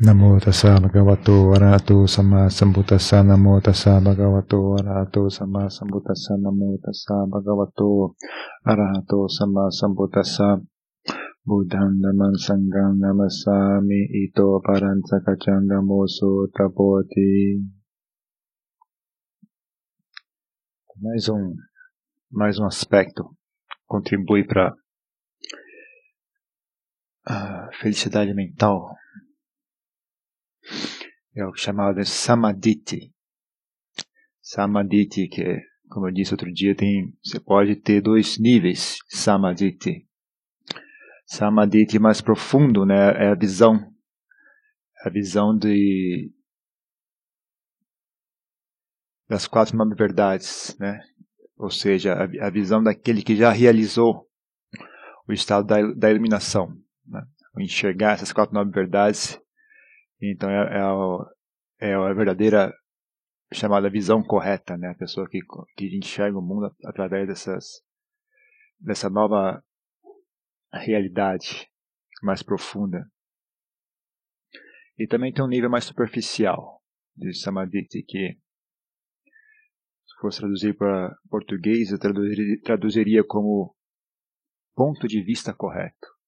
Namo tassa bhagavato arahato sama sambuddhassa. Namo tassa bhagavato arahato sama sambuddhassa. Namo tassa bhagavato arahato sama sambuddhassa. Buddham Dhammam Sangham Namasami. Ito Parantsakachanga Moso Tapoti Mais um mais um aspecto contribui para a felicidade mental é o chamado de samadhi. Samadhi, que como eu disse outro dia, tem, você pode ter dois níveis de samadhi. Samadhi mais profundo, né, é a visão, é a visão de das quatro nove verdades, né? Ou seja, a, a visão daquele que já realizou o estado da, da iluminação, né? enxergar essas quatro nove verdades então é, é, a, é a verdadeira chamada visão correta, né? A pessoa que, que enxerga o mundo através dessas, dessa nova realidade mais profunda. E também tem um nível mais superficial de Samadhi, que se fosse traduzir para português, eu traduziria, traduziria como ponto de vista correto.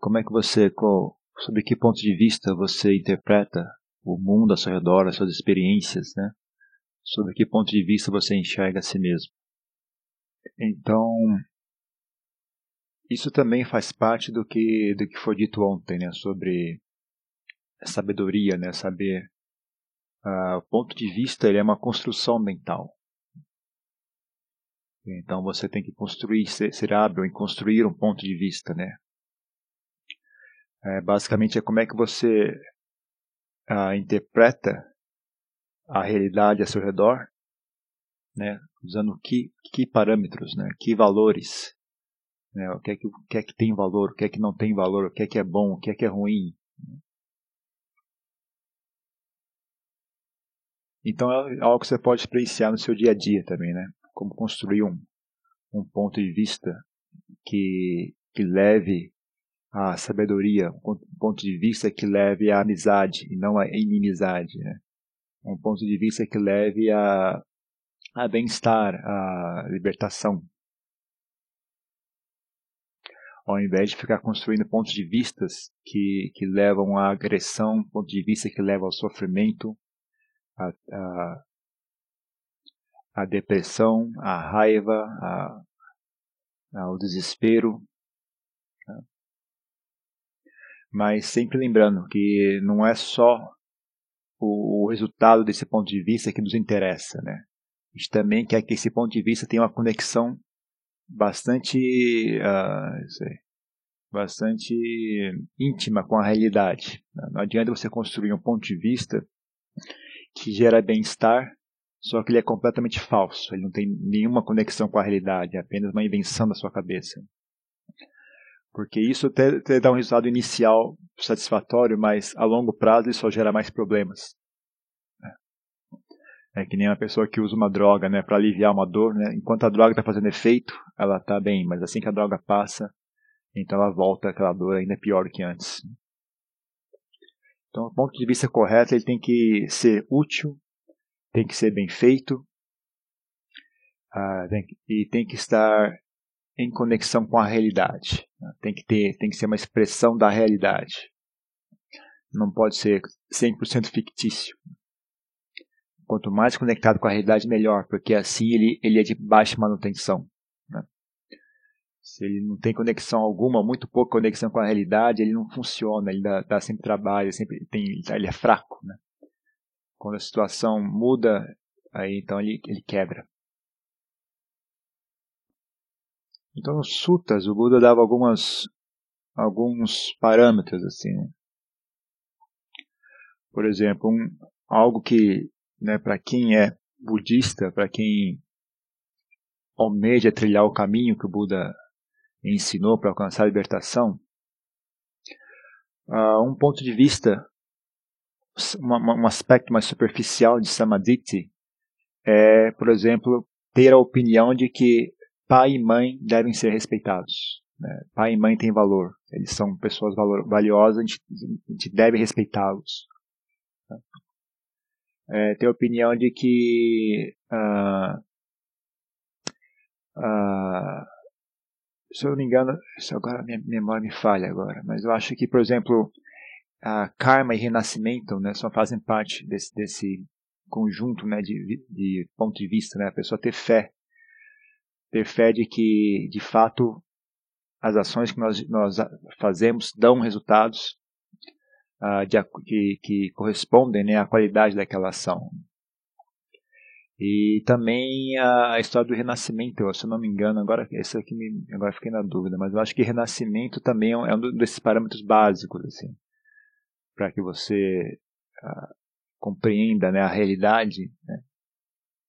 Como é que você, qual, sob que ponto de vista você interpreta o mundo ao seu redor, as suas experiências, né? Sob que ponto de vista você enxerga a si mesmo. Então, isso também faz parte do que do que foi dito ontem, né? Sobre sabedoria, né? Saber uh, o ponto de vista ele é uma construção mental. Então você tem que construir, ser, ser hábil em construir um ponto de vista, né? É, basicamente é como é que você ah, interpreta a realidade a seu redor, né, usando que, que parâmetros, né, que valores, né, o, que é que, o que é que tem valor, o que é que não tem valor, o que é que é bom, o que é que é ruim. Então é algo que você pode experienciar no seu dia a dia também, né? Como construir um, um ponto de vista que, que leve a sabedoria, um ponto de vista que leve à amizade e não à inimizade. Né? Um ponto de vista que leve a, a bem-estar, a libertação. Ao invés de ficar construindo pontos de vistas que, que levam à agressão, ponto de vista que leva ao sofrimento, à, à, à depressão, à raiva, à, ao desespero, mas sempre lembrando que não é só o, resultado desse ponto de vista que nos interessa, né? A gente também quer que esse ponto de vista tenha uma conexão bastante, uh, sei, bastante íntima com a realidade. Não adianta você construir um ponto de vista que gera bem-estar, só que ele é completamente falso. Ele não tem nenhuma conexão com a realidade, é apenas uma invenção da sua cabeça. Porque isso até, até dá um resultado inicial satisfatório, mas a longo prazo isso só gera mais problemas. É, é que nem uma pessoa que usa uma droga né, para aliviar uma dor. Né? Enquanto a droga está fazendo efeito, ela está bem, mas assim que a droga passa, então ela volta aquela dor ainda pior do que antes. Então, do ponto de vista correto, ele tem que ser útil, tem que ser bem feito, uh, tem, e tem que estar em conexão com a realidade. Tem que ter, tem que ser uma expressão da realidade. Não pode ser 100% fictício. Quanto mais conectado com a realidade, melhor, porque assim ele, ele é de baixa manutenção. Né? Se ele não tem conexão alguma, muito pouca conexão com a realidade, ele não funciona, ele dá, dá sempre trabalho, sempre tem, ele é fraco. Né? Quando a situação muda, aí então ele, ele quebra. Então, nos sutas, o Buda dava algumas, alguns parâmetros, assim. Né? Por exemplo, um, algo que, né, para quem é budista, para quem almeja trilhar o caminho que o Buda ensinou para alcançar a libertação, uh, um ponto de vista, um aspecto mais superficial de Samadhi é, por exemplo, ter a opinião de que pai e mãe devem ser respeitados. Né? Pai e mãe têm valor. Eles são pessoas valiosas, a gente, a gente deve respeitá-los. Tá? É, tem a opinião de que uh, uh, se eu não me engano, agora minha memória me falha agora, mas eu acho que, por exemplo, a karma e renascimento, né, só fazem parte desse, desse conjunto, né, de, de ponto de vista, né, a pessoa ter fé, ter fé de que, de fato, as ações que nós, nós fazemos dão resultados uh, de, que, que correspondem né, à qualidade daquela ação. E também a história do renascimento, se eu não me engano, agora esse aqui me, agora fiquei na dúvida, mas eu acho que renascimento também é um é desses parâmetros básicos assim, para que você uh, compreenda né, a realidade, né,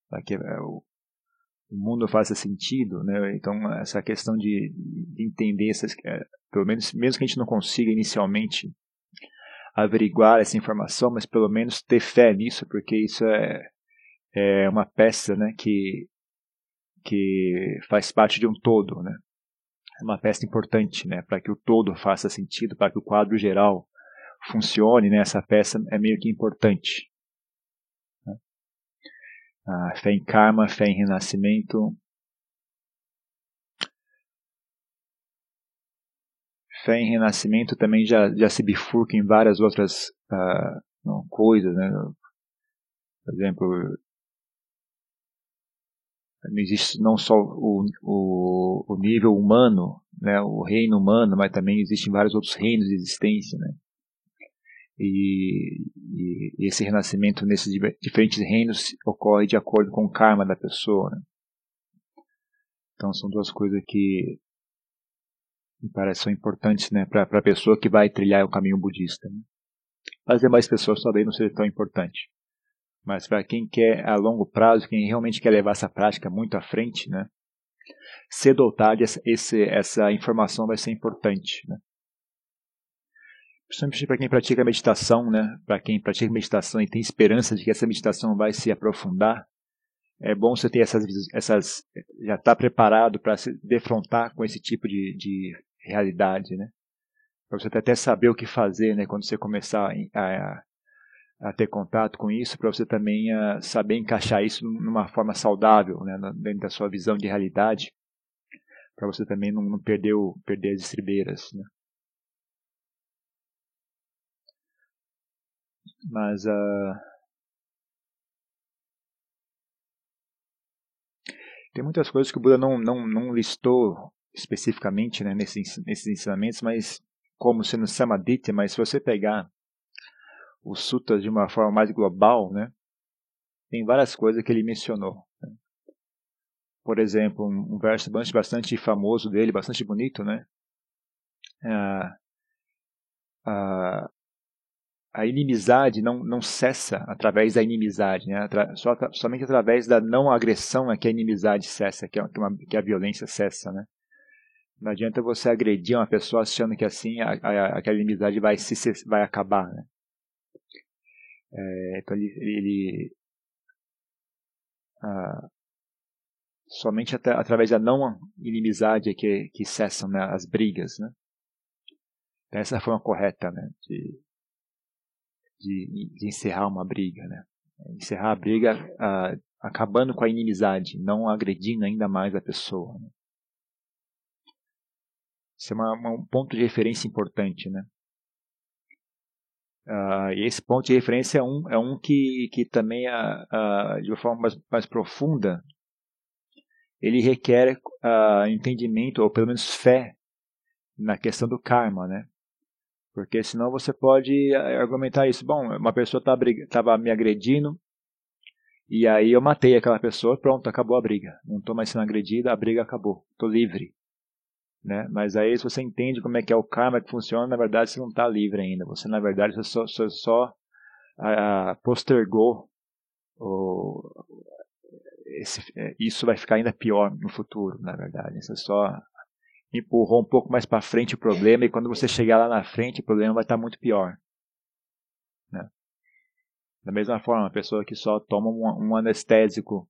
para que uh, o, mundo faça sentido, né? Então essa questão de, de entender essas, uh, pelo menos mesmo que a gente não consiga inicialmente averiguar essa informação, mas pelo menos ter fé nisso, porque isso é é uma peça né, que, que faz parte de um todo. Né? É uma peça importante né, para que o todo faça sentido, para que o quadro geral funcione. Né, essa peça é meio que importante. A fé em karma, fé em renascimento. Fé em renascimento também já, já se bifurca em várias outras uh, não, coisas. Né? Por exemplo, não existe não só o, o, o, nível humano, né, o reino humano, mas também existem vários outros reinos de existência, né? E, e esse renascimento nesses diferentes reinos ocorre de acordo com o karma da pessoa. Né? Então são duas coisas que me parecem importantes né, para a pessoa que vai trilhar o caminho budista. Né? As demais pessoas talvez não seja tão importante. Mas para quem quer a longo prazo, quem realmente quer levar essa prática muito à frente, né? Cedo ou tarde, essa, essa informação vai ser importante, né? Principalmente para quem pratica meditação, né? Para quem pratica meditação e tem esperança de que essa meditação vai se aprofundar, é bom você ter essas, essas já estar tá preparado para se defrontar com esse tipo de, de realidade, né? Para você até saber o que fazer, né? Quando você começar a, a ter contato com isso, para você também uh, saber encaixar isso numa forma saudável, né, dentro da sua visão de realidade, para você também não, não, perder, o, perder as estribeiras. Né. Mas uh, tem muitas coisas que o Buda não, não, não listou especificamente né, nesses, nesses ensinamentos, mas como sendo samadhi, mas se você pegar os sutras de uma forma mais global, né, tem várias coisas que ele mencionou. Né. Por exemplo, um, um, verso bastante famoso dele, bastante bonito, né? A, a, a inimizade não, não cessa através da inimizade, né? Só, somente através da não agressão é que a inimizade cessa, que, é, que, uma, que a violência cessa, né? Não adianta você agredir uma pessoa achando que assim a, a, aquela inimizade vai, se, vai acabar, né? É, então ele, ele ah, somente através da não inimizade é que, que cessam né, as brigas, né? Então, essa a forma correta, né, de, de, de encerrar uma briga, né? Encerrar a briga acabando com a inimizade, não agredindo ainda mais a pessoa. Né? Isso é uma, uma, um ponto de referência importante, né? Uh, e esse ponto de referência é um, é um que, que também, uh, uh, de uma forma mais, mais profunda, ele requer entendimento, ou pelo menos fé, na questão do karma, né? Porque senão você pode argumentar isso. Bom, uma pessoa estava me agredindo, e aí eu matei aquela pessoa, pronto, acabou a briga. Não estou mais sendo agredido, a briga acabou. Estou livre. Né? Mas aí se você entende como é que é o karma que funciona, na verdade você não está livre ainda. Você na verdade você só, você só uh, postergou o, esse, é, isso vai ficar ainda pior no futuro, na verdade. Você só empurrou um pouco mais para frente o problema e quando você chegar lá na frente o problema vai estar tá muito pior. Né? Da mesma forma, uma pessoa que só toma um, um anestésico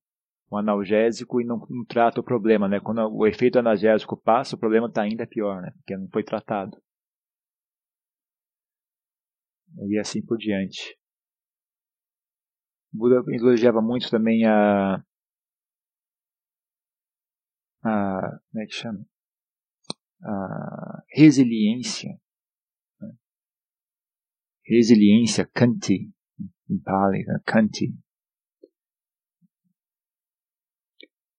um analgésico e não, não, trata o problema, né? Quando o efeito analgésico passa, o problema está ainda pior, né? Porque não foi tratado. e assim por diante. Buda elogiava muito também a, a como é que chama? Resiliência. Né? Resiliência, kanti, em Pali, né? kanti.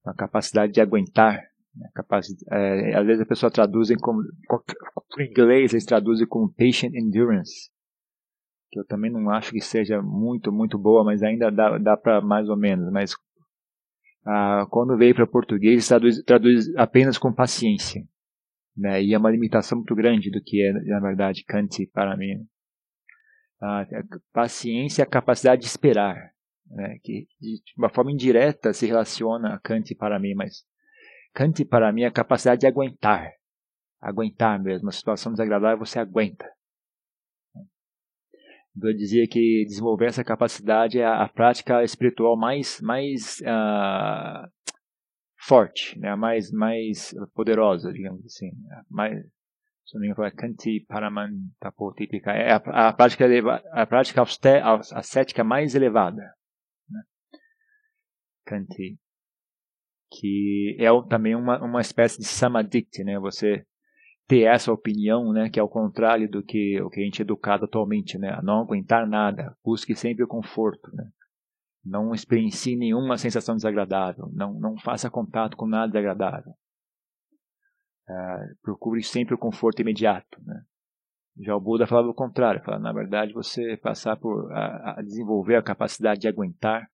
A capacidade de aguentar. Né? É, às vezes a pessoa traduz como, em inglês eles traduzem como patient endurance que eu também não acho que seja muito, muito boa, mas ainda dá, dá para mais ou menos. Mas ah, quando veio para português, traduz, traduz apenas com paciência. Né? E é uma limitação muito grande do que é, na verdade, Kant para mim. Ah, paciência é a capacidade de esperar. Né? Que de uma forma indireta se relaciona a Kant para mim, mas Kant para mim é a capacidade de aguentar. Aguentar mesmo. Uma situação desagradável você aguenta. Eu dizia que desenvolver essa capacidade é a, a prática espiritual mais, mais uh, forte, né? mais, mais poderosa, digamos assim. Mais, se não me engano, é Kanti Paramantapotipika. É a, a prática, a prática ascética mais elevada. Né? Kanti. Que é também uma, uma espécie de samadikti, né? Você ter essa opinião, né, que é o contrário do que o que a gente é educado atualmente, né, a não aguentar nada, busque sempre o conforto, né, não experiencie nenhuma sensação desagradável, não, não faça contato com nada desagradável, uh, procure sempre o conforto imediato, né. Já o Buda falava o contrário, fala, na verdade você passar por a, a desenvolver a capacidade de aguentar,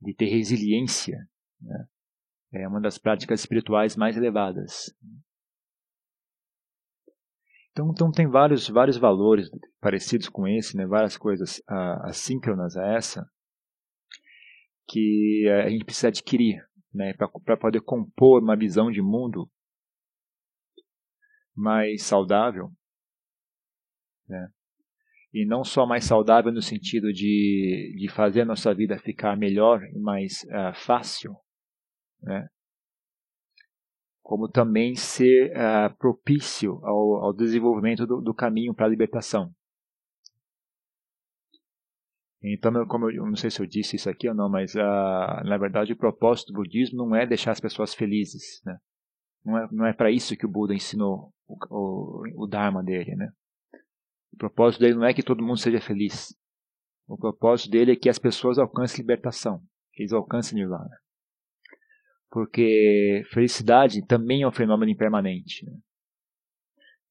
de ter resiliência, né, é uma das práticas espirituais mais elevadas. Então, então tem vários, vários valores parecidos com esse, né, várias coisas uh, assíncronas a essa, que a gente precisa adquirir né, para poder compor uma visão de mundo mais saudável. Né? E não só mais saudável no sentido de, de fazer a nossa vida ficar melhor e mais uh, fácil, né? como também ser uh, propício ao, ao, desenvolvimento do, do caminho para a libertação. Então, como eu, não sei se eu disse isso aqui ou não, mas uh, na verdade o propósito do budismo não é deixar as pessoas felizes, né? Não é, não é para isso que o Buda ensinou o, o, o Dharma dele, né? O propósito dele não é que todo mundo seja feliz. O propósito dele é que as pessoas alcancem libertação, que eles alcancem Nirvana porque felicidade também é um fenômeno impermanente. Né?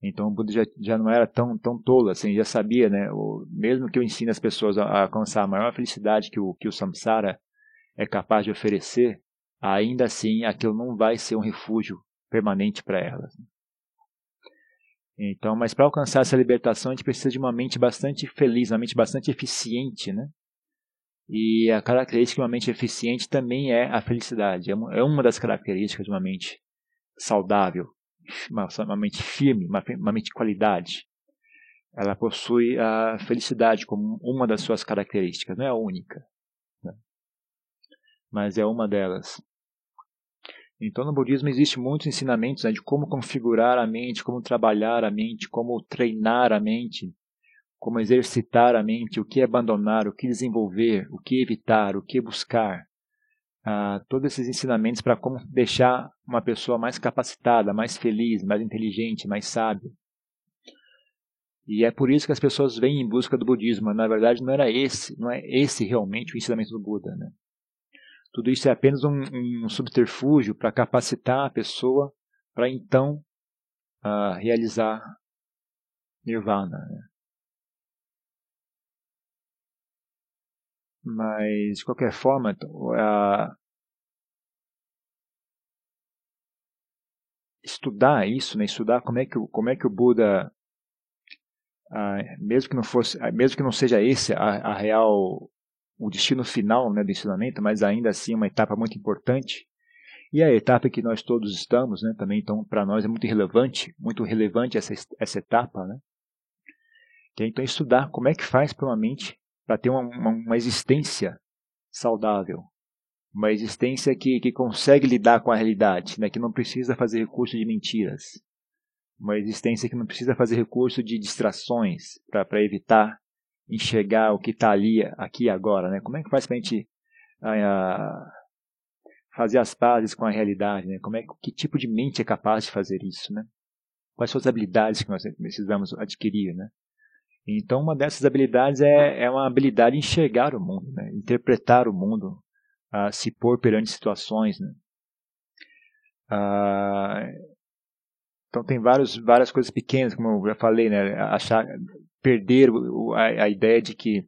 Então o Buda já, já não era tão, tão tolo, assim, já sabia, né? O, mesmo que eu ensine as pessoas a, a alcançar a maior felicidade que o, que o samsara é capaz de oferecer, ainda assim aquilo não vai ser um refúgio permanente para elas. Então, mas para alcançar essa libertação, a gente precisa de uma mente bastante feliz, uma mente bastante eficiente, né? E a característica de uma mente eficiente também é a felicidade. É uma é das características de uma mente saudável, uma, uma mente firme, uma, uma mente de qualidade. Ela possui a felicidade como uma das suas características, não é a única, né? mas é uma delas. Então, no budismo existe muitos ensinamentos né, de como configurar a mente, como trabalhar a mente, como treinar a mente como exercitar a mente, o que abandonar, o que desenvolver, o que evitar, o que buscar. Ah, todos esses ensinamentos para como deixar uma pessoa mais capacitada, mais feliz, mais inteligente, mais sábia. E é por isso que as pessoas vêm em busca do budismo. Na verdade, não era esse, não é esse realmente o ensinamento do Buda. Né? Tudo isso é apenas um, um subterfúgio para capacitar a pessoa para então uh, realizar nirvana. Né? Mas, de qualquer forma, a... estudar isso, né? estudar como é que, como é que o Buda, mesmo que não fosse, mesmo que não seja esse a, a real, o destino final né, do ensinamento, mas ainda assim uma etapa muito importante, e a etapa que nós todos estamos, né, também, então, para nós é muito relevante, muito relevante essa, essa etapa, né? É, então, estudar como é que faz para uma mente para ter uma, uma, uma, existência saudável, uma existência que, que consegue lidar com a realidade, né, que não precisa fazer recurso de mentiras, uma existência que não precisa fazer recurso de distrações para evitar enxergar o que está ali, aqui e agora, né? Como é que faz para a gente uh, fazer as pazes com a realidade, né? Como é que tipo de mente é capaz de fazer isso, né? Quais são as habilidades que nós precisamos adquirir, né? Então, uma dessas habilidades é, é uma habilidade de enxergar o mundo, né? interpretar o mundo, uh, se pôr perante situações. Né? Uh, então, tem vários, várias coisas pequenas, como eu já falei, né? Achar, perder a, a ideia de que,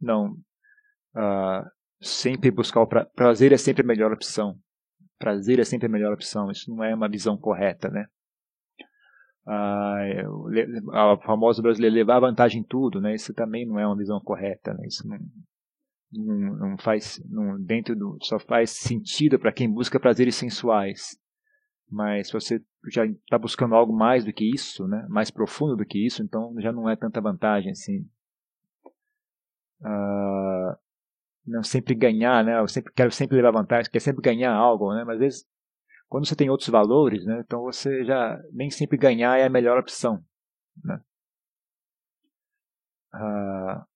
não, uh, sempre buscar o pra, prazer é sempre a melhor opção. Prazer é sempre a melhor opção. Isso não é uma visão correta, né? A, a famosa brasileira levar vantagem em tudo, né? Isso também não é uma visão correta, né? Isso não, não, não faz, não, dentro do, só faz sentido para quem busca prazeres sensuais. Mas se você já está buscando algo mais do que isso, né? Mais profundo do que isso, então já não é tanta vantagem assim. Uh, não sempre ganhar, né? Eu sempre quero sempre levar vantagem, quer sempre ganhar algo, né? Mas às vezes quando você tem outros valores, né, então você já nem sempre ganhar é a melhor opção. Né? Ah,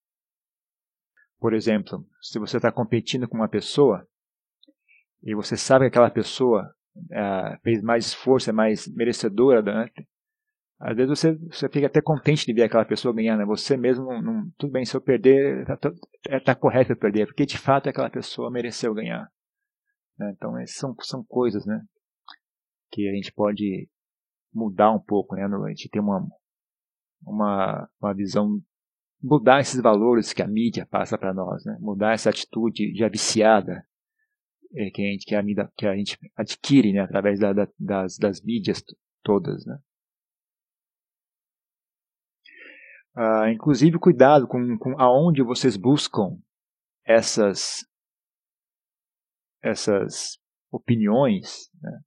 por exemplo, se você está competindo com uma pessoa e você sabe que aquela pessoa ah, fez mais esforço, é mais merecedora, né? às vezes você, você fica até contente de ver aquela pessoa ganhar, né? Você mesmo, não, não, tudo bem, se eu perder, está tá, é, tá correto eu perder, porque de fato aquela pessoa mereceu ganhar. Né? Então, são, são coisas, né? Que a gente pode mudar um pouco, né? A gente tem uma, uma, uma visão, mudar esses valores que a mídia passa para nós, né? Mudar essa atitude já viciada é, que, a gente, que, a mídia, que a gente adquire, né? Através da, da, das, das mídias todas, né? Ah, inclusive, cuidado com, com aonde vocês buscam essas essas opiniões, né?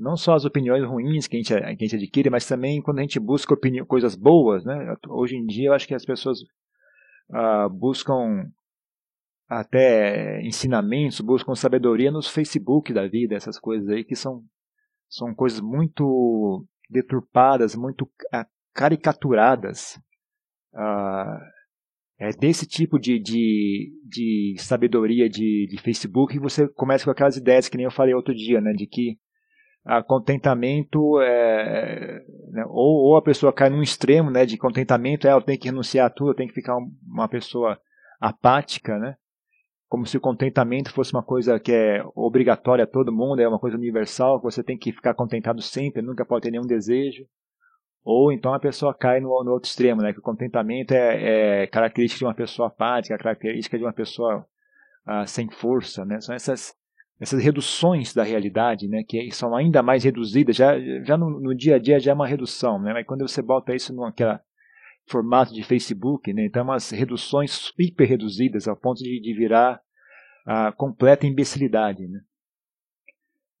Não só as opiniões ruins que a gente, que a gente adquire, mas também quando a gente busca opinião, coisas boas. Né? Hoje em dia eu acho que as pessoas uh, buscam até ensinamentos, buscam sabedoria nos Facebook da vida, essas coisas aí que são, são coisas muito deturpadas, muito caricaturadas. Uh, é desse tipo de, de, de sabedoria de, de Facebook que você começa com aquelas ideias que nem eu falei outro dia, né, de que a contentamento é, né, ou, ou, a pessoa cai num extremo né, de contentamento, é, tenho que renunciar a tudo, tenho que ficar uma pessoa apática, né? Como se o contentamento fosse uma coisa que é obrigatória a todo mundo, é uma coisa universal, que você tem que ficar contentado sempre, nunca pode ter nenhum desejo. Ou então a pessoa cai no, no outro extremo, né? Que o contentamento é, é, característica de uma pessoa apática, característica de uma pessoa ah, sem força, né? São essas essas reduções da realidade, né, que são ainda mais reduzidas, já, já no, no, dia a dia já é uma redução, né, mas quando você bota isso naquela formato de Facebook, né, então é umas reduções hiper reduzidas ao ponto de, de virar a completa imbecilidade, né,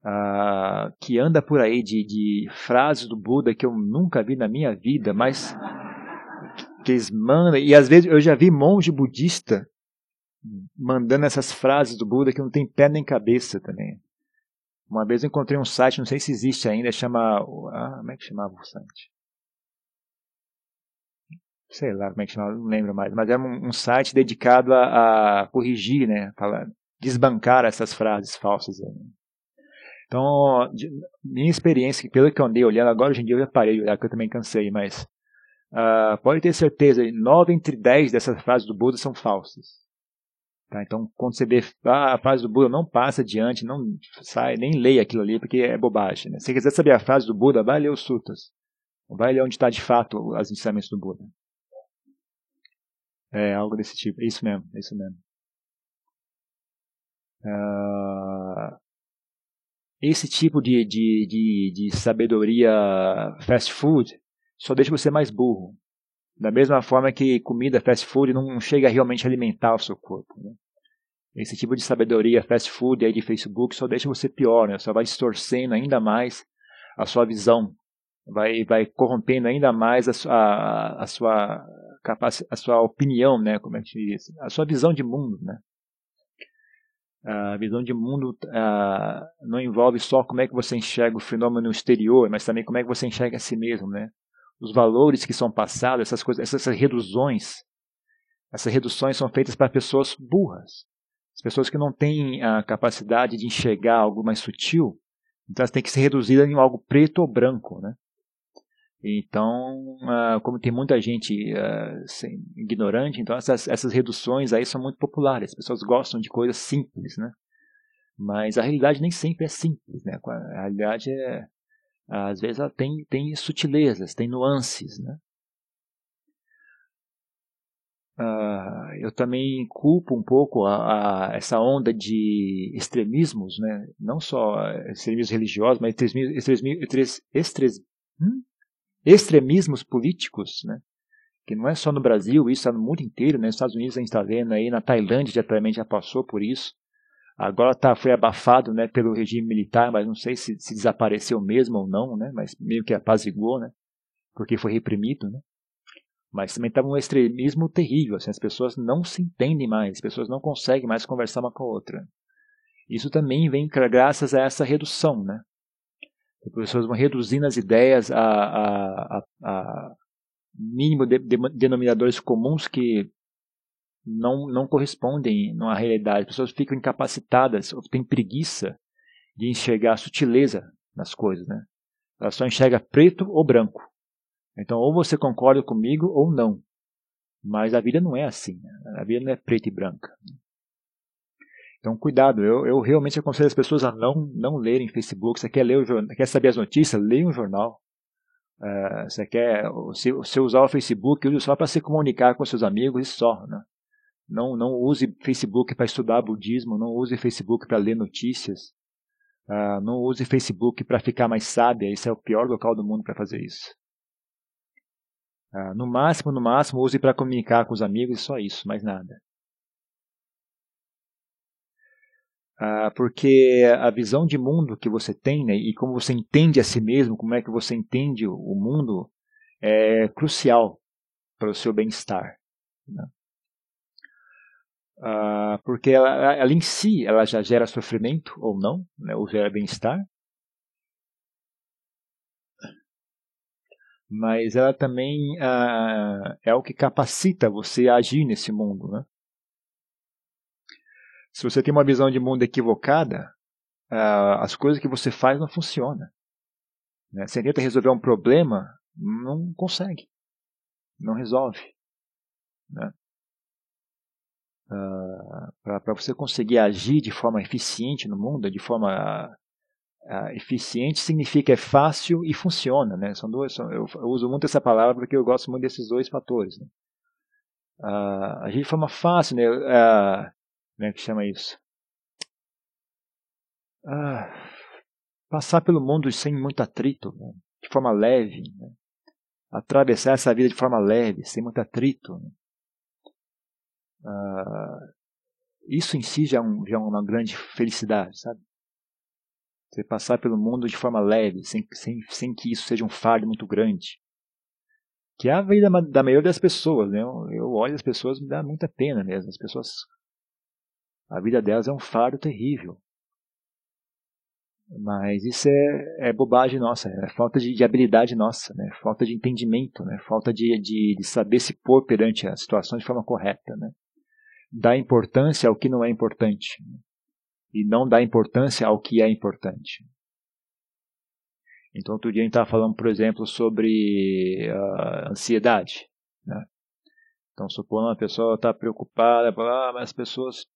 ah, que anda por aí de, de frases do Buda que eu nunca vi na minha vida, mas que eles mandam, e às vezes eu já vi monge budista mandando essas frases do Buda que não tem pé nem cabeça também. Uma vez eu encontrei um site, não sei se existe ainda, chama. Ah, como é que chamava o site? Sei lá como é que chamava, não lembro mais. Mas é um, um site dedicado a, a corrigir, né? Falar, desbancar essas frases falsas. Aí. Então, de, minha experiência, pelo que eu andei olhando, agora hoje em dia eu já parei de olhar, porque eu também cansei, mas uh, pode ter certeza, 9 entre 10 dessas frases do Buda são falsas. Tá? Então, quando você vê ah, a frase do Buda, não passa adiante, não sai, nem leia aquilo ali, porque é bobagem. Né? Se você quiser saber a frase do Buda, vai ler os sutras. Vai ler onde está de fato os ensinamentos do Buda. É algo desse tipo. É isso mesmo, é isso mesmo. Uh, esse tipo de, de, de, de sabedoria fast food só deixa você mais burro. Da mesma forma que comida fast food não chega a realmente alimentar o seu corpo. Né? Esse tipo de sabedoria fast food aí de Facebook só deixa você pior, né? só vai distorcendo ainda mais a sua visão, vai, vai corrompendo ainda mais a sua, a, a sua capacidade, a sua opinião, né? Como é que diz? A sua visão de mundo, né? A visão de mundo uh, não envolve só como é que você enxerga o fenômeno exterior, mas também como é que você enxerga a si mesmo, né? Os valores que são passados, essas coisas, essas reduções, essas reduções são feitas para pessoas burras, as pessoas que não têm a capacidade de enxergar algo mais sutil, então elas têm que ser reduzidas em algo preto ou branco, né? Então, uh, como tem muita gente sem, ignorante, então essas, essas reduções aí são muito populares. As pessoas gostam de coisas simples, né? Mas a realidade nem sempre é simples, né? A realidade é, às vezes, ela tem, tem sutilezas, tem nuances, né? Uh, eu também culpo um pouco a, a, essa onda de extremismos, né? não só extremismos religiosos, mas extremismos, extremismos, extremismos, hum? extremismos políticos, né? que não é só no Brasil, isso está no mundo inteiro, né? nos Estados Unidos a gente está vendo aí, na Tailândia também já passou por isso, agora tá, foi abafado né, pelo regime militar, mas não sei se, se desapareceu mesmo ou não, né? mas meio que apaziguou, né? porque foi reprimido, né? mas também estava um extremismo terrível, assim, as pessoas não se entendem mais, as pessoas não conseguem mais conversar uma com a outra. Isso também vem graças a essa redução, né? As pessoas vão reduzindo as ideias a, a, a, a mínimo de, de, denominadores comuns que não, não correspondem à realidade. As pessoas ficam incapacitadas, ou têm preguiça de enxergar a sutileza nas coisas. Né? Ela só enxerga preto ou branco. Então, ou você concorda comigo ou não. Mas a vida não é assim. Né? A vida não é preta e branca. Então, cuidado. Eu, eu realmente aconselho as pessoas a não, não lerem Facebook. Você quer, ler o quer saber as notícias? Leia um jornal. Uh, você quer se, se usar o Facebook, use só para se comunicar com seus amigos e só. Né? Não, não use Facebook para estudar budismo, não use Facebook para ler notícias, uh, não use Facebook para ficar mais sábia. Esse é o pior local do mundo para fazer isso. Uh, no máximo, no máximo, use para comunicar com os amigos e só isso, mais nada. Ah, porque a visão de mundo que você tem né, e como você entende a si mesmo, como é que você entende o mundo, é crucial para o seu bem-estar. Né? Ah, porque ela, ela, em si ela já gera sofrimento ou não, né, ou gera bem-estar. Mas ela também ah, é o que capacita você a agir nesse mundo. Né? Se você tem uma visão de mundo equivocada, uh, as coisas que você faz não funcionam. Né? Você tenta resolver um problema, não consegue. Não resolve. Né? Uh, Para você conseguir agir de forma eficiente no mundo, de forma uh, eficiente, significa é fácil e funciona. Né? São dois, são, eu, eu, uso muito essa palavra porque eu gosto muito desses dois fatores. Né? Uh, agir de forma fácil, né? Como é que chama isso? Ah, passar pelo mundo sem muito atrito, né? de forma leve. Né? Atravessar essa vida de forma leve, sem muito atrito. Né? Ah, isso em si já é, um, já é uma grande felicidade, sabe? Você passar pelo mundo de forma leve, sem, sem, sem que isso seja um fardo muito grande. Que é a vida da maioria das pessoas, né? Eu, eu olho as pessoas, me dá muita pena mesmo. As pessoas a vida delas é um fardo terrível. Mas isso é, é bobagem nossa, é falta de, de, habilidade nossa, né? falta de entendimento, né? falta de, de, de saber se pôr perante a situação de forma correta. Né? Dar importância ao que não é importante e não dar importância ao que é importante. Então, outro dia a gente estava falando, por exemplo, sobre uh, ansiedade. Né? Então, supondo uma pessoa está preocupada, ah, mas as pessoas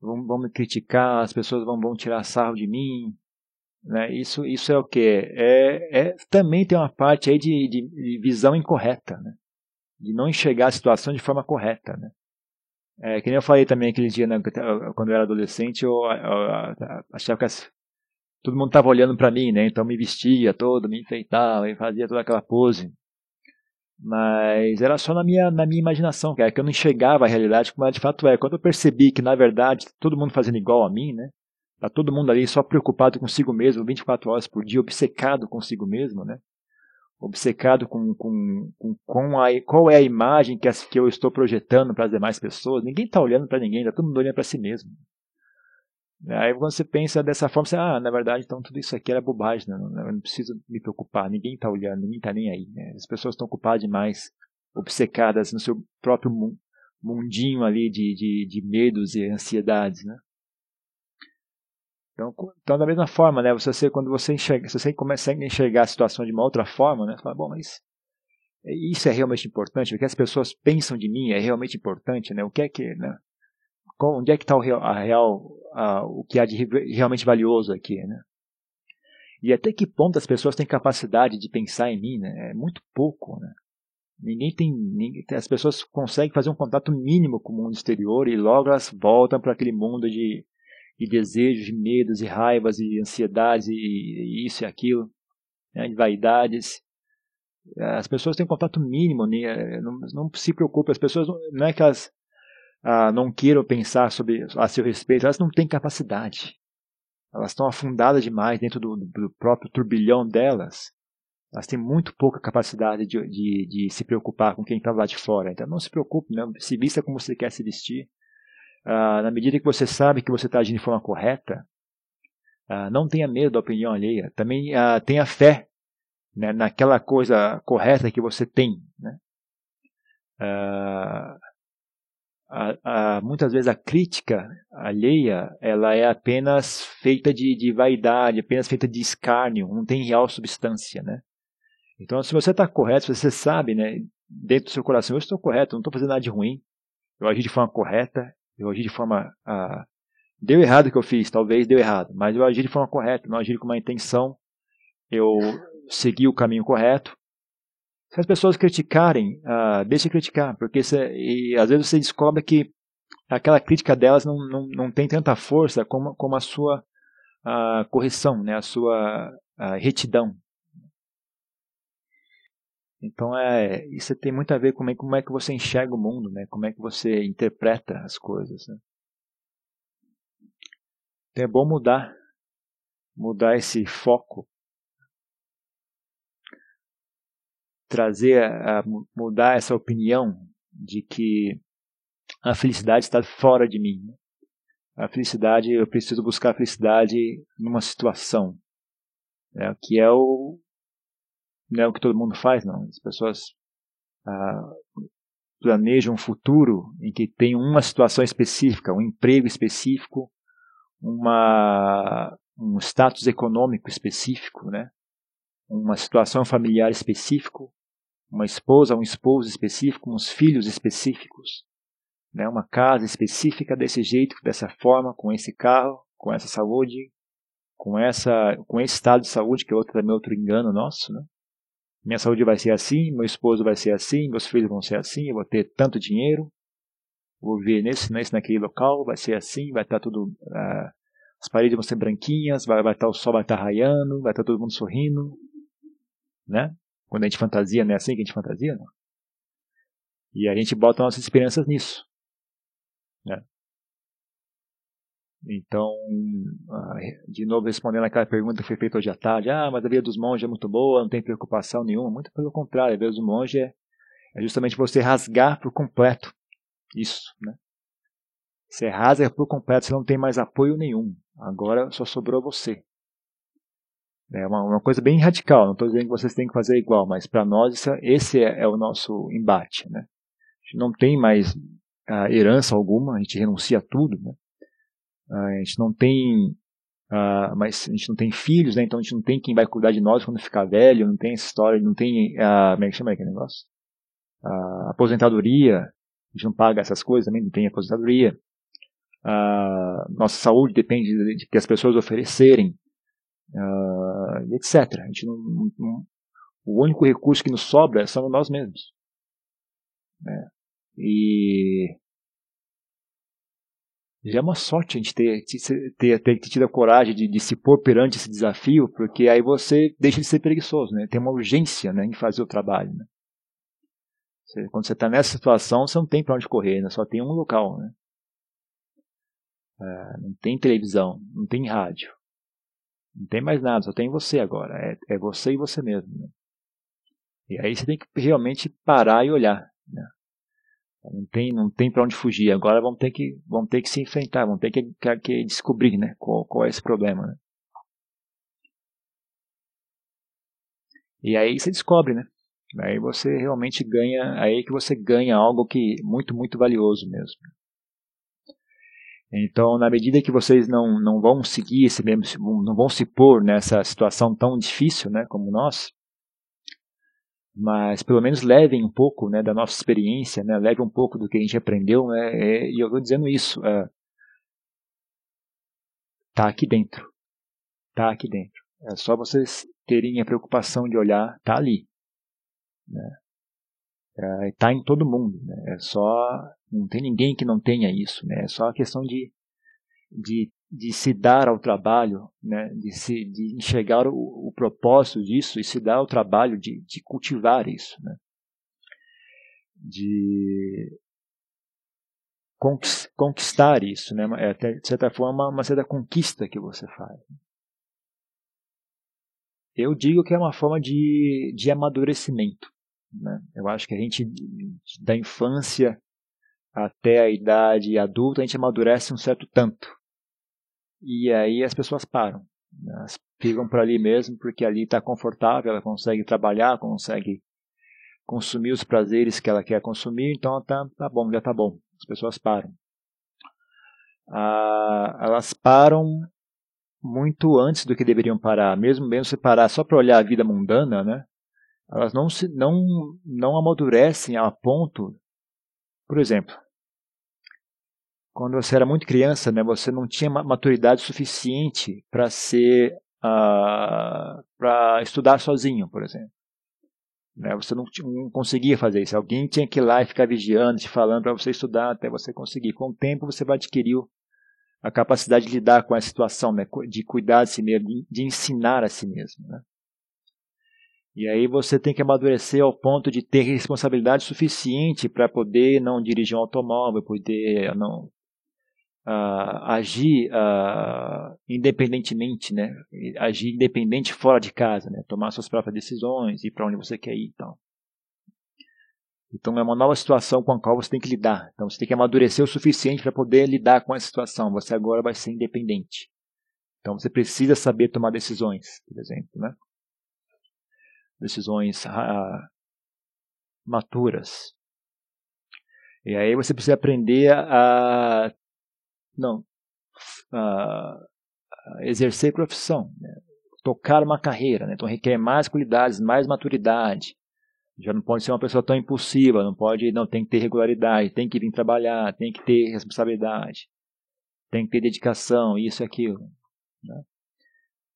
vão, vão me criticar, as pessoas vão, vão tirar sarro de mim. Né? Isso, isso é o que? É, é, também tem uma parte aí de, de, de visão incorreta, né? de não enxergar a situação de forma correta. Né? É, que nem eu falei também aquele dia, né, quando eu era adolescente, eu, eu, eu achava que as, todo mundo estava olhando para mim, né? então me vestia todo, me enfeitava e fazia toda aquela pose. Mas era só na minha, na minha imaginação, que, que eu não enxergava a realidade como ela de fato é. Quando eu percebi que, na verdade, todo mundo fazendo igual a mim, né? Tá todo mundo ali só preocupado consigo mesmo, 24 horas por dia, obcecado consigo mesmo, né? Obcecado com, com, com, com a, qual é a imagem que, as, que eu estou projetando para as demais pessoas. Ninguém está olhando para ninguém, está todo mundo olhando para si mesmo. Aí quando você pensa dessa forma, você, ah, na verdade, então tudo isso aqui era bobagem, né? eu não preciso me preocupar, ninguém está olhando, ninguém está nem aí. Né? As pessoas estão ocupadas demais, obcecadas no seu próprio mundinho ali de, de, de medos e ansiedades, né? Então, então, da mesma forma, né, você, quando você enxerga, você enxergar a situação de uma outra forma, né, você fala, bom, mas isso é realmente importante, o que as pessoas pensam de mim é realmente importante, né, o que é que, né, onde é que está a real, a, o que há de realmente valioso aqui, né? E até que ponto as pessoas têm capacidade de pensar em mim, né? É muito pouco, né? Ninguém tem, ninguém, as pessoas conseguem fazer um contato mínimo com o mundo exterior e logo elas voltam para aquele mundo de, de desejos, de medos e raivas e ansiedades e, isso e aquilo, né? de vaidades. As pessoas têm um contato mínimo, né? não, não se preocupe, as pessoas não é que elas ah, não queiram pensar sobre, a seu respeito, elas não têm capacidade. Elas estão afundadas demais dentro do, do próprio turbilhão delas. Elas têm muito pouca capacidade de, de, de se preocupar com quem está lá de fora. Então não se preocupe, não. se vista como você quer se vestir. Ah, na medida que você sabe que você está agindo de forma correta, ah, não tenha medo da opinião alheia. Também ah, tenha fé né, naquela coisa correta que você tem. Né? A, a, muitas vezes a crítica alheia ela é apenas feita de, de, vaidade, apenas feita de escárnio, não tem real substância, né? Então, se você está correto, se você sabe, né, dentro do seu coração, eu estou correto, não estou fazendo nada de ruim, eu agi de forma correta, eu agi de forma. Ah, deu errado o que eu fiz, talvez deu errado, mas eu agi de forma correta, não agi com uma intenção, eu segui o caminho correto, se as pessoas criticarem, uh, deixe criticar, porque e, às vezes você descobre que aquela crítica delas não, não, não tem tanta força como, como a sua correção, né, a sua retidão. Então é, isso tem muito a ver com como é que você enxerga o mundo, né, como é que você interpreta as coisas. Né. Então é bom mudar, mudar esse foco trazer, a, mudar essa opinião de que a felicidade está fora de mim. Né? A felicidade, eu preciso buscar a felicidade numa situação, né? que é o não é o que todo mundo faz, não. As pessoas ah, planejam um futuro em que tem uma situação específica, um emprego específico, uma, um status econômico específico, né? uma situação familiar específico, uma esposa, um esposo específico, uns filhos específicos, né? uma casa específica desse jeito, dessa forma, com esse carro, com essa saúde, com essa, com esse estado de saúde que é outro também outro engano nosso, né? Minha saúde vai ser assim, meu esposo vai ser assim, meus filhos vão ser assim, eu vou ter tanto dinheiro, vou viver nesse, nesse naquele local, vai ser assim, vai estar tudo, uh, as paredes vão ser branquinhas, vai, vai estar o sol vai estar raiando, vai estar todo mundo sorrindo, né? Quando a gente fantasia, não é assim que a gente fantasia, não? E a gente bota nossas esperanças nisso. Né? Então, ah, de novo respondendo aquela pergunta que foi feita hoje à tarde, ah, mas a vida dos monges é muito boa, não tem preocupação nenhuma. Muito pelo contrário, a vida dos monges é, é justamente você rasgar por completo isso, né? Você rasga por completo, você não tem mais apoio nenhum. Agora só sobrou você. É uma, uma coisa bem radical, não estou dizendo que vocês têm que fazer igual, mas para nós é, esse é, é, o nosso embate. Né? A gente não tem mais uh, herança alguma, a gente renuncia a tudo. Né? Uh, a gente não tem uh, mas a gente não tem filhos, né? então a gente não tem quem vai cuidar de nós quando ficar velho, não tem essa história, não tem, uh, como é que chama aquele negócio? Uh, aposentadoria, a gente não paga essas coisas também, não tem aposentadoria. nossa saúde depende de, de que as pessoas oferecerem etc. A gente não, não, o único recurso que nos sobra são nós mesmos. Né? E já é uma sorte a gente ter, ter, ter, tido a coragem de, de, se pôr perante esse desafio, porque aí você deixa de ser preguiçoso, né? tem uma urgência né, em fazer o trabalho. Né? Você, quando você está nessa situação, você não tem para onde correr, né? só tem um local. Né? É, não tem televisão, não tem rádio. Não tem mais nada, só tem você agora. É, é você e você mesmo. Né? E aí você tem que realmente parar e olhar. Né? Não tem, não tem para onde fugir. Agora vamos ter que, vamos ter que se enfrentar, vamos ter que, que, que descobrir, né, qual, qual é esse problema, né? E aí você descobre, né? Aí você realmente ganha, aí que você ganha algo que muito, muito valioso mesmo. Então, na medida que vocês não, não vão seguir esse mesmo, não vão se pôr nessa situação tão difícil, né, como nós, mas pelo menos levem um pouco, né, da nossa experiência, né, levem um pouco do que a gente aprendeu, né, é, e eu estou dizendo isso, é, tá aqui dentro, tá aqui dentro. É só vocês terem a preocupação de olhar, tá ali, né? Está é, em todo mundo. Né? É só não tem ninguém que não tenha isso. Né? É só a questão de, de, de se dar ao trabalho, né? de, se, de enxergar o, o propósito disso e se dar ao trabalho de, de cultivar isso. Né? De conquistar isso. Né? É, de certa forma, uma certa conquista que você faz. Eu digo que é uma forma de, de amadurecimento. Né? Eu acho que a gente, da infância até a idade adulta, a gente amadurece um certo tanto. E aí as pessoas param. Né? Elas ficam por ali mesmo, porque ali está confortável, ela consegue trabalhar, consegue consumir os prazeres que ela quer consumir, então tá, tá bom, já tá bom. As pessoas param. Ah, elas param muito antes do que deveriam parar, mesmo mesmo se parar só para olhar a vida mundana, né? elas não, se, não, não amadurecem a ponto. Por exemplo, quando você era muito criança, né, você não tinha maturidade suficiente para ser uh, ah, para estudar sozinho, por exemplo. Né, você não, não, conseguia fazer isso. Alguém tinha que ir lá e ficar vigiando, te falando para você estudar até você conseguir. Com o tempo você vai adquirir a capacidade de lidar com a situação, né, de cuidar de si mesmo, de, de ensinar a si mesmo. Né. E aí você tem que amadurecer ao ponto de ter responsabilidade suficiente para poder não dirigir um automóvel, poder não uh, agir uh, independentemente, né? Agir independente fora de casa, né? Tomar suas próprias decisões, ir para onde você quer ir, então. Então é uma nova situação com a qual você tem que lidar. Então você tem que amadurecer o suficiente para poder lidar com essa situação. Você agora vai ser independente. Então você precisa saber tomar decisões, por exemplo, né? decisões ah, maturas. E aí você precisa aprender a, não a, a exercer profissão, né? tocar uma carreira, né? então requer mais qualidades, mais maturidade. Já não pode ser uma pessoa tão impulsiva, não pode, não tem que ter regularidade, tem que vir trabalhar, tem que ter responsabilidade, tem que ter dedicação, isso e aquilo. Né?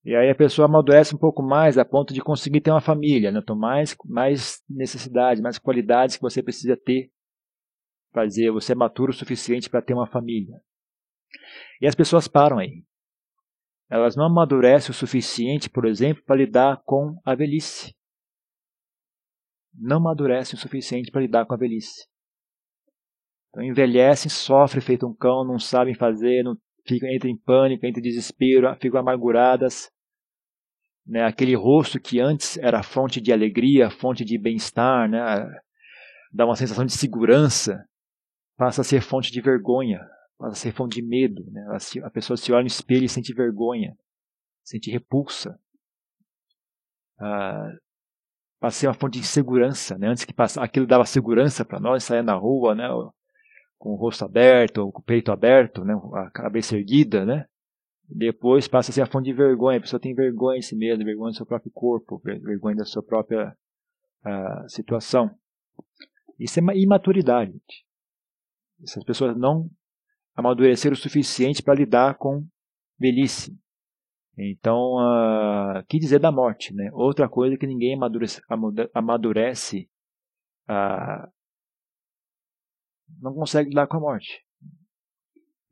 E aí a pessoa amadurece um pouco mais a ponto de conseguir ter uma família, né? então mais, mais necessidades, mais qualidades que você precisa ter para dizer você é maturo o suficiente para ter uma família. E as pessoas param aí. Elas não amadurecem o suficiente, por exemplo, para lidar com a velhice. Não amadurecem o suficiente para lidar com a velhice. Então envelhecem, sofrem feito um cão, não sabem fazer, não ficam, entram em pânico, entram em desespero, ficam amarguradas. Né? Aquele rosto que antes era fonte de alegria, fonte de bem-estar, né? dá uma sensação de segurança, passa a ser fonte de vergonha, ser fonte de medo. Né? A pessoa se olha no espelho e sente vergonha, sente repulsa. Ah, ser uma fonte de insegurança. Né? Antes que passa, aquilo dava segurança para nós, sair na rua, né? com o rosto aberto, ou com o peito aberto, né, a cabeça erguida, né? Depois passa a ser a fonte de vergonha, a pessoa tem vergonha em si mesma, vergonha do seu próprio corpo, vergonha da sua própria uh, situação. Isso é imaturidade. Essas pessoas não amadureceram o suficiente para lidar com velhice. Então, uh, que dizer da morte? Né? Outra coisa que ninguém amadurece, amadurece uh, não consegue lidar com a morte.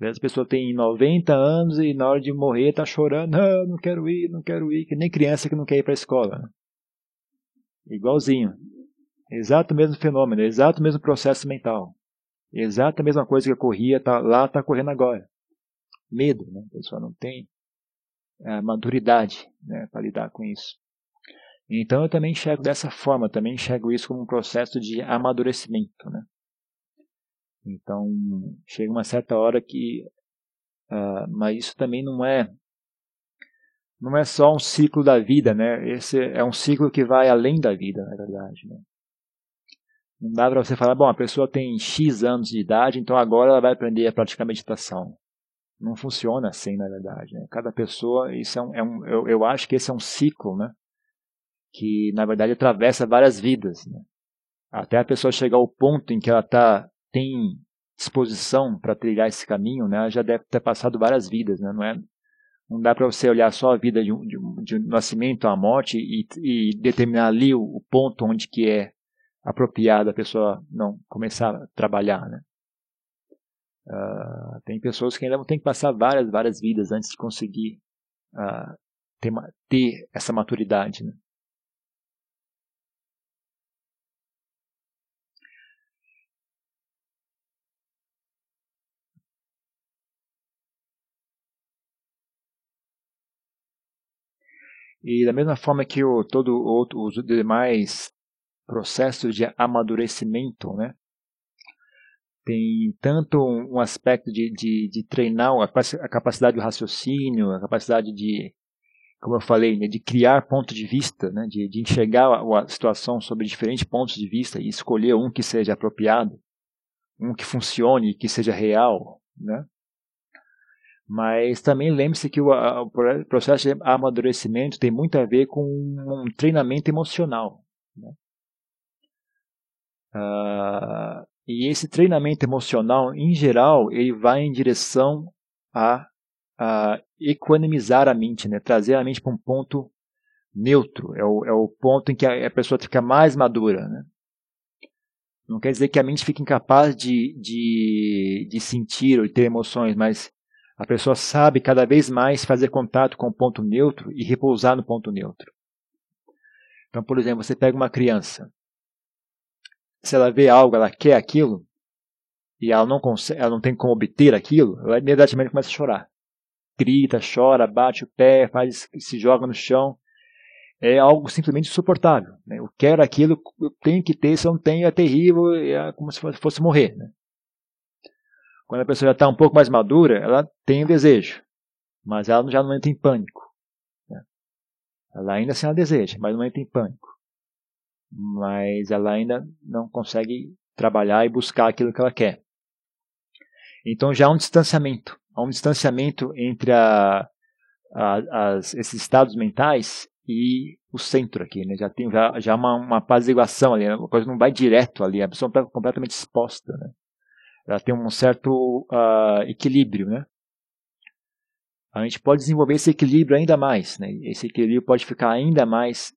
As pessoas têm 90 anos e na hora de morrer tá chorando, não, não quero ir, não quero ir, que nem criança que não quer ir para a escola. Né? Igualzinho. Exato mesmo fenômeno, exato mesmo processo mental. Exato a mesma coisa que ocorria tá, lá está correndo agora. Medo, né? a pessoa não tem é, maturidade né, para lidar com isso. Então eu também enxergo dessa forma, também enxergo isso como um processo de amadurecimento. Né? Então, chega uma certa hora que. Uh, mas isso também não é. Não é só um ciclo da vida, né? Esse é um ciclo que vai além da vida, na verdade. Né? Não dá para você falar, bom, a pessoa tem X anos de idade, então agora ela vai aprender a praticar meditação. Não funciona assim, na verdade. Né? Cada pessoa, isso é um, é um eu, eu, acho que esse é um ciclo, né? Que na verdade atravessa várias vidas, né? Até a pessoa chegar ao ponto em que ela tá tem disposição para trilhar esse caminho, né? Ela já deve ter passado várias vidas, né? Não é não dá para você olhar só a vida de um, de de nascimento à morte e, e, determinar ali o, o ponto onde que é apropriado a pessoa não começar a trabalhar, né? Uh, tem pessoas que ainda vão ter que passar várias, várias vidas antes de conseguir uh, ter, ter, essa maturidade. Né? E da mesma forma que o, todo outro, os demais processos de amadurecimento, né, tem tanto um aspecto de, de, de treinar a capacidade do raciocínio, a capacidade de, como eu falei, né, de criar ponto de vista, né, de, de enxergar a, a situação sobre diferentes pontos de vista e escolher um que seja apropriado, um que funcione, que seja real, né? Mas também lembre-se que o, a, o, processo de amadurecimento tem muito a ver com um treinamento emocional. Né? Uh, e esse treinamento emocional, em geral, ele vai em direção a, a equanimizar a mente, né? trazer a mente para um ponto neutro. É o, é o ponto em que a, a pessoa fica mais madura. Né? Não quer dizer que a mente fique incapaz de, de, de sentir ou de ter emoções, mas a pessoa sabe cada vez mais fazer contato com o ponto neutro e repousar no ponto neutro. Então, por exemplo, você pega uma criança se ela vê algo, ela quer aquilo, e ela não consegue, ela não tem como obter aquilo, ela imediatamente começa a chorar. Grita, chora, bate o pé, faz, se joga no chão. É algo simplesmente insuportável. Né? Eu quero aquilo, eu tenho que ter, se eu não tenho é terrível, é como se fosse morrer. Né? Quando a pessoa já está um pouco mais madura, ela tem o desejo, mas ela já não entra em pânico. Né? Ela ainda assim ela deseja, mas não entra em pânico mas ela ainda não consegue trabalhar e buscar aquilo que ela quer. Então já há um distanciamento, há um distanciamento entre a, a, as, esses estados mentais e o centro aqui, né? Já tem já, já uma, uma apaziguação ali, a coisa não vai direto ali, a pessoa está completamente exposta, né? Ela tem um certo uh, equilíbrio, né? A gente pode desenvolver esse equilíbrio ainda mais, né? Esse equilíbrio pode ficar ainda mais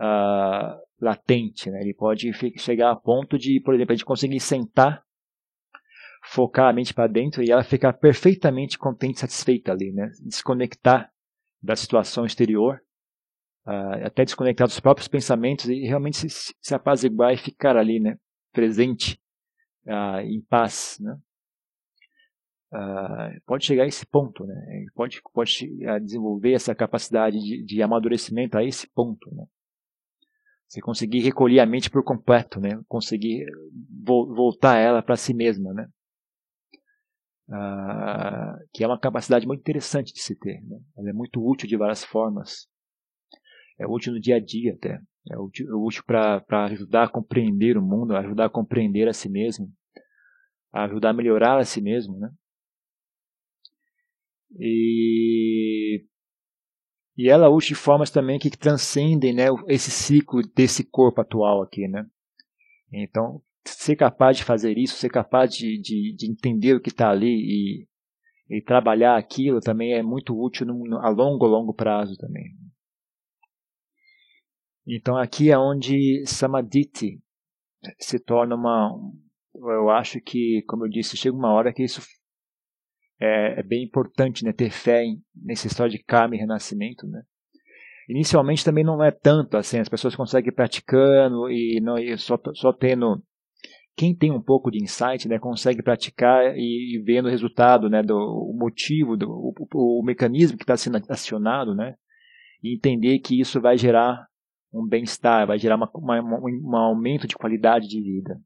uh, latente, né? Ele pode chegar a ponto de, por exemplo, a gente conseguir sentar, focar a mente para dentro e ela ficar perfeitamente contente, satisfeita ali, né? Desconectar da situação exterior, uh, até desconectar dos próprios pensamentos e realmente se, se apaziguar e ficar ali, né? Presente, uh, em paz, né? Uh, pode chegar a esse ponto, né? Pode, pode desenvolver essa capacidade de, de amadurecimento a esse ponto, né? Você conseguir recolher a mente por completo, né? Conseguir vo voltar ela para si mesma, né? Ah, que é uma capacidade muito interessante de se ter. Né? Ela é muito útil de várias formas. É útil no dia a dia até. É útil, é útil para ajudar a compreender o mundo, ajudar a compreender a si mesmo, ajudar a melhorar a si mesmo, né? E e ela usa de formas também que transcendem né, esse ciclo desse corpo atual aqui. Né? Então, ser capaz de fazer isso, ser capaz de, de, de entender o que está ali e, e, trabalhar aquilo também é muito útil no, no, a longo, longo prazo também. Então aqui é onde Samadhi se torna uma. Eu acho que, como eu disse, chega uma hora que isso é, é bem importante né, ter fé em, nessa história de karma e renascimento. Né? Inicialmente também não é tanto assim, as pessoas conseguem praticando e, não, e só, só tendo. Quem tem um pouco de insight né, consegue praticar e, e vendo o resultado, né, do o motivo, do, o, o mecanismo que está sendo acionado, né, e entender que isso vai gerar um bem-estar, vai gerar uma, uma, um aumento de qualidade de vida.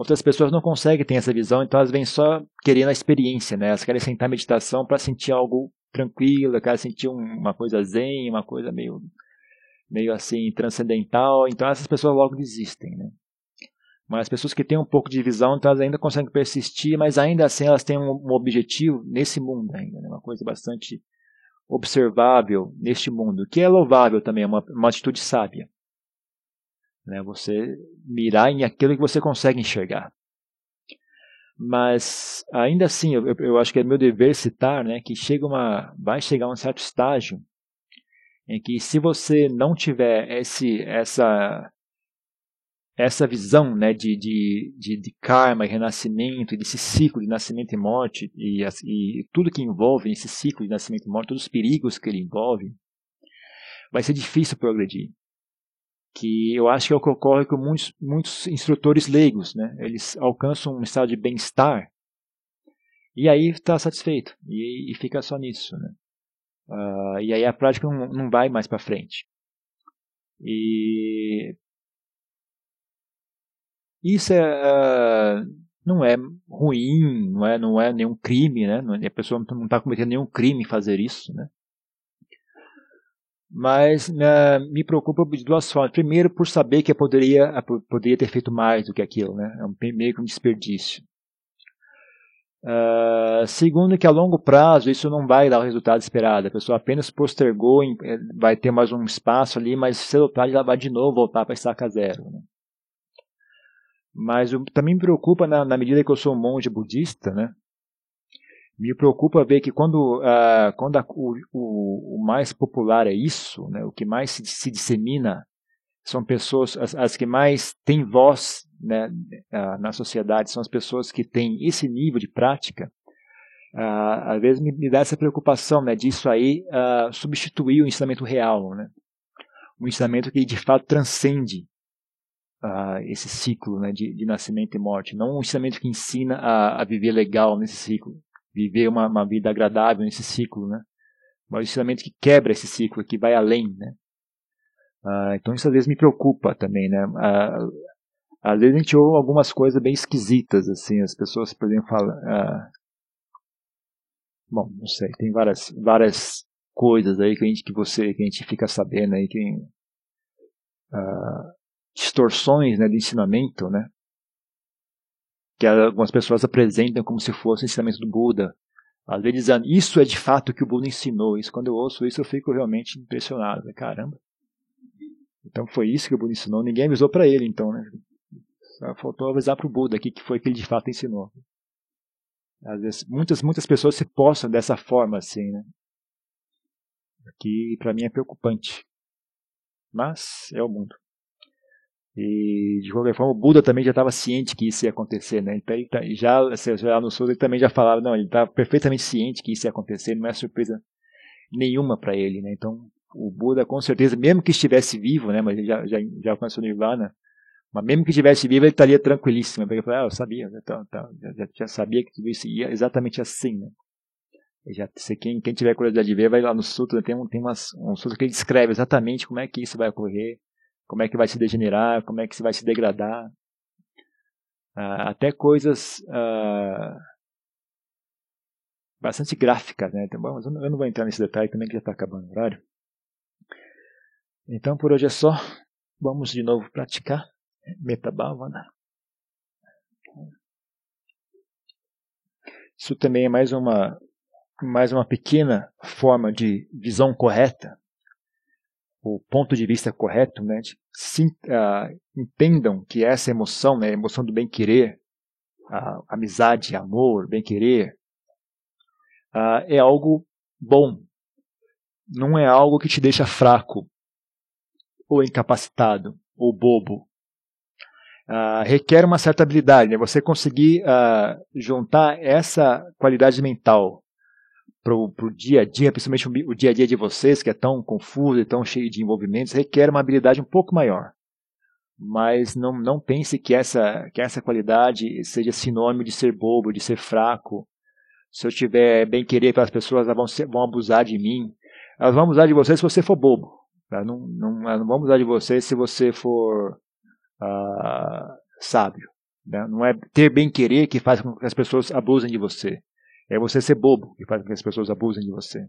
Outras pessoas não conseguem ter essa visão, então elas vêm só querendo a experiência, né? Elas querem sentar em meditação para sentir algo tranquilo, querem sentir uma coisa zen, uma coisa meio, meio assim transcendental. Então essas pessoas logo desistem, né? Mas as pessoas que têm um pouco de visão, então elas ainda conseguem persistir, mas ainda assim elas têm um, um objetivo nesse mundo ainda, né? uma coisa bastante observável neste mundo, que é louvável também, é uma, uma atitude sábia. Né? Você mirar em aquilo que você consegue enxergar. Mas ainda assim, eu, eu acho que é meu dever citar, né, que chega uma, vai chegar um certo estágio em que se você não tiver esse, essa essa visão né, de, de, de, de, karma e renascimento, desse ciclo de nascimento e morte, e, e, tudo que envolve esse ciclo de nascimento e morte, todos os perigos que ele envolve, vai ser difícil progredir. Que eu acho que é o que ocorre com muitos, muitos instrutores leigos. Né? Eles alcançam um estado de bem-estar e aí está satisfeito, e, e, fica só nisso. Né? Uh, e aí a prática não, não vai mais para frente. E isso é, uh, não é ruim, não é, não é nenhum crime, né? A pessoa não está cometendo nenhum crime fazer isso, né? Mas uh, me preocupa de duas formas. Primeiro, por saber que eu poderia, poderia ter feito mais do que aquilo, né? É um, meio que um desperdício. Uh, segundo, que a longo prazo isso não vai dar o resultado esperado. A pessoa apenas postergou, eh, vai ter mais um espaço ali, mas cedo ou tarde ela vai de novo voltar para estaca zero. Né? Mas eu, também me preocupa, na, na, medida que eu sou um monge budista, né? Me preocupa ver que quando, uh, quando a, o, o, o, mais popular é isso, né? o que mais se, se dissemina são pessoas, as, as, que mais têm voz né, uh, na sociedade, são as pessoas que têm esse nível de prática. Uh, às vezes me, me, dá essa preocupação né, disso aí substituir o ensinamento real, né? um ensinamento que de fato transcende uh, esse ciclo né, de, de, nascimento e morte. Não um ensinamento que ensina a, a viver legal nesse ciclo, viver uma, uma, vida agradável nesse ciclo, né? Mas um ensinamento que quebra esse ciclo, que vai além, né? Uh, então isso às vezes me preocupa também, né? Uh, às vezes a gente ouve algumas coisas bem esquisitas, assim, as pessoas, por exemplo, falam... bom, não sei, tem várias, várias coisas aí que a gente, que você, que a gente fica sabendo aí, que... Uh, distorções né, de ensinamento, né? Que algumas pessoas apresentam como se fosse o ensinamento do Buda. Às vezes dizendo, isso é de fato o que o Buda ensinou. Isso, quando eu ouço isso, eu fico realmente impressionado. Caramba. Então foi isso que o Buda ensinou. Ninguém avisou para ele, então, né? Só faltou avisar para o Buda aqui que foi que ele de fato ensinou. Às vezes, muitas, muitas pessoas se postam dessa forma, assim, né? Que para mim é preocupante. Mas é o mundo. E de qualquer forma, o Buda também já estava ciente que isso ia acontecer, né? Então, tá, já, já no sul ele também já falava, não, ele estava perfeitamente ciente que isso ia acontecer, não é surpresa nenhuma para ele, né? Então, o Buda com certeza, mesmo que estivesse vivo, né? Mas ele já, já, já alcançou Nirvana, mas mesmo que estivesse vivo, ele estaria tranquilíssimo, porque ele falou, ah, eu sabia, então, então, já, já, sabia que tudo isso ia exatamente assim, né? Já, se quem, quem tiver curiosidade de ver, vai lá no Sutra, tem, um, tem umas, um Sutra que ele descreve exatamente como é que isso vai ocorrer, como é que vai se degenerar, como é que se vai se degradar. Uh, até coisas uh, bastante gráficas, né? Então, bom, eu não vou entrar nesse detalhe também que já está acabando o horário. Então por hoje é só. Vamos de novo praticar Metabhavana. Isso também é mais uma mais uma pequena forma de visão correta o ponto de vista correto, né? Se, uh, entendam que essa emoção, né, a emoção do bem-querer, uh, amizade, amor, bem-querer, uh, é algo bom. Não é algo que te deixa fraco, ou incapacitado, ou bobo. Uh, requer uma certa habilidade, né? você conseguir juntar essa qualidade mental para o dia a dia, principalmente o dia a dia de vocês, que é tão confuso e tão cheio de envolvimentos, requer uma habilidade um pouco maior. Mas não, não pense que essa, que essa qualidade seja sinônimo de ser bobo, de ser fraco. Se eu tiver bem querer para as pessoas, elas vão, ser, vão abusar de mim. Elas vão abusar de você se você for bobo. Tá? Não, não, não vão abusar de você se você for uh, sábio. Né? Não é ter bem querer que faz com que as pessoas abusem de você. É você ser bobo que faz com que as pessoas abusem de você.